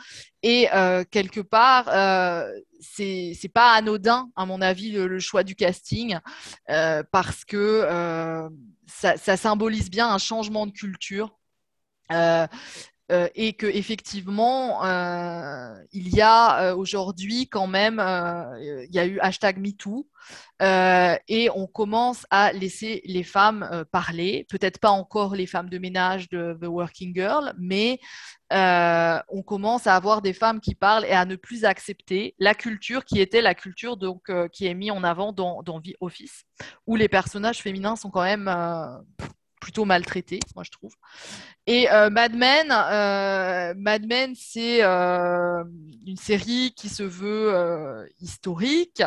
Et quelque part, c'est c'est pas anodin, à mon avis, le, choix du casting, parce que ça, ça, symbolise bien un changement de culture. Euh, et que effectivement euh, il y a euh, aujourd'hui quand même il y a eu hashtag MeToo et on commence à laisser les femmes parler. Peut-être pas encore les femmes de ménage de The Working Girl mais on commence à avoir des femmes qui parlent et à ne plus accepter la culture qui était la culture donc qui est mise en avant dans, dans Office où les personnages féminins sont quand même plutôt maltraité, moi je trouve. Et euh, Mad Men, euh, Mad Men, c'est euh, une série qui se veut historique.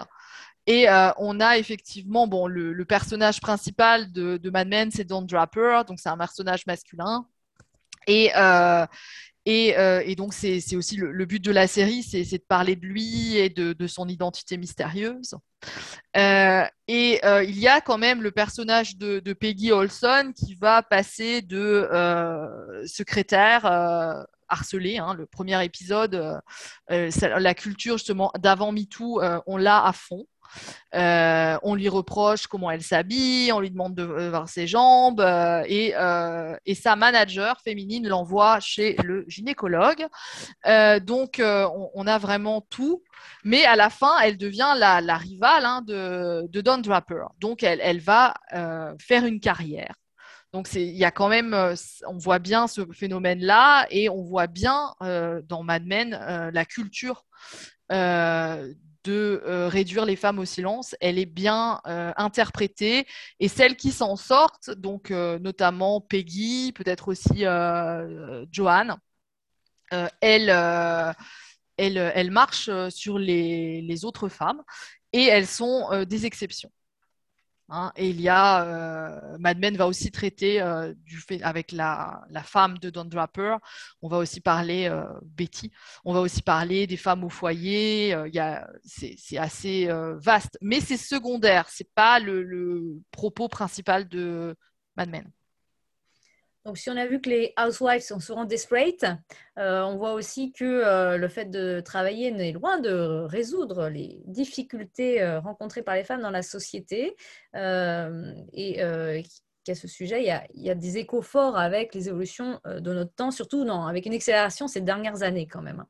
Et on a effectivement, bon, le, personnage principal de, Mad Men, c'est Don Draper, donc c'est un personnage masculin. Et, et, donc, c'est aussi le, but de la série, c'est de parler de lui et de son identité mystérieuse. Euh, et euh, il y a quand même le personnage de, Peggy Olson qui va passer de euh, secrétaire harcelée. Hein, le premier épisode, la culture justement d'avant MeToo, on l'a à fond. Euh, on lui reproche comment elle s'habille, on lui demande de voir ses jambes euh, et, euh, et, sa manager féminine l'envoie chez le gynécologue. donc on, a vraiment tout, mais à la fin elle devient la, rivale hein, de, Don Draper. Donc elle, elle va faire une carrière. Donc il y a quand même, on voit bien ce phénomène-là et on voit bien dans Mad Men la culture de euh, réduire les femmes au silence, elle est bien euh, interprétée. Et celles qui s'en sortent, donc euh, notamment Peggy, peut-être aussi Joanne, elle, elle, elle, marche sur les, autres femmes et elles sont des exceptions. Hein, et il y a, euh, Mad Men va aussi traiter euh, du fait avec la, femme de Don Draper. On va aussi parler euh, Betty. On va aussi parler des femmes au foyer. c'est, assez vaste, mais c'est secondaire. C'est pas le propos principal de Mad Men. Donc, si on a vu que les housewives sont souvent desperate, euh, on voit aussi que euh, le fait de travailler n'est loin de résoudre les difficultés euh, rencontrées par les femmes dans la société. et qu'à ce sujet, il y, a, des échos forts avec les évolutions de notre temps, surtout non, avec une accélération ces dernières années quand même.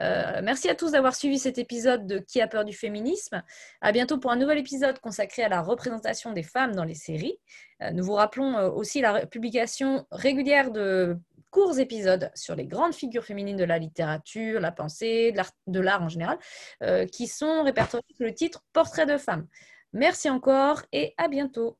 Euh, merci à tous d'avoir suivi cet épisode de Qui a peur du féminisme. À bientôt pour un nouvel épisode consacré à la représentation des femmes dans les séries. Euh, nous vous rappelons euh, aussi la publication régulière de courts épisodes sur les grandes figures féminines de la littérature, la pensée, de l'art en général, qui sont répertoriés sous le titre Portrait de femmes. Merci encore et à bientôt.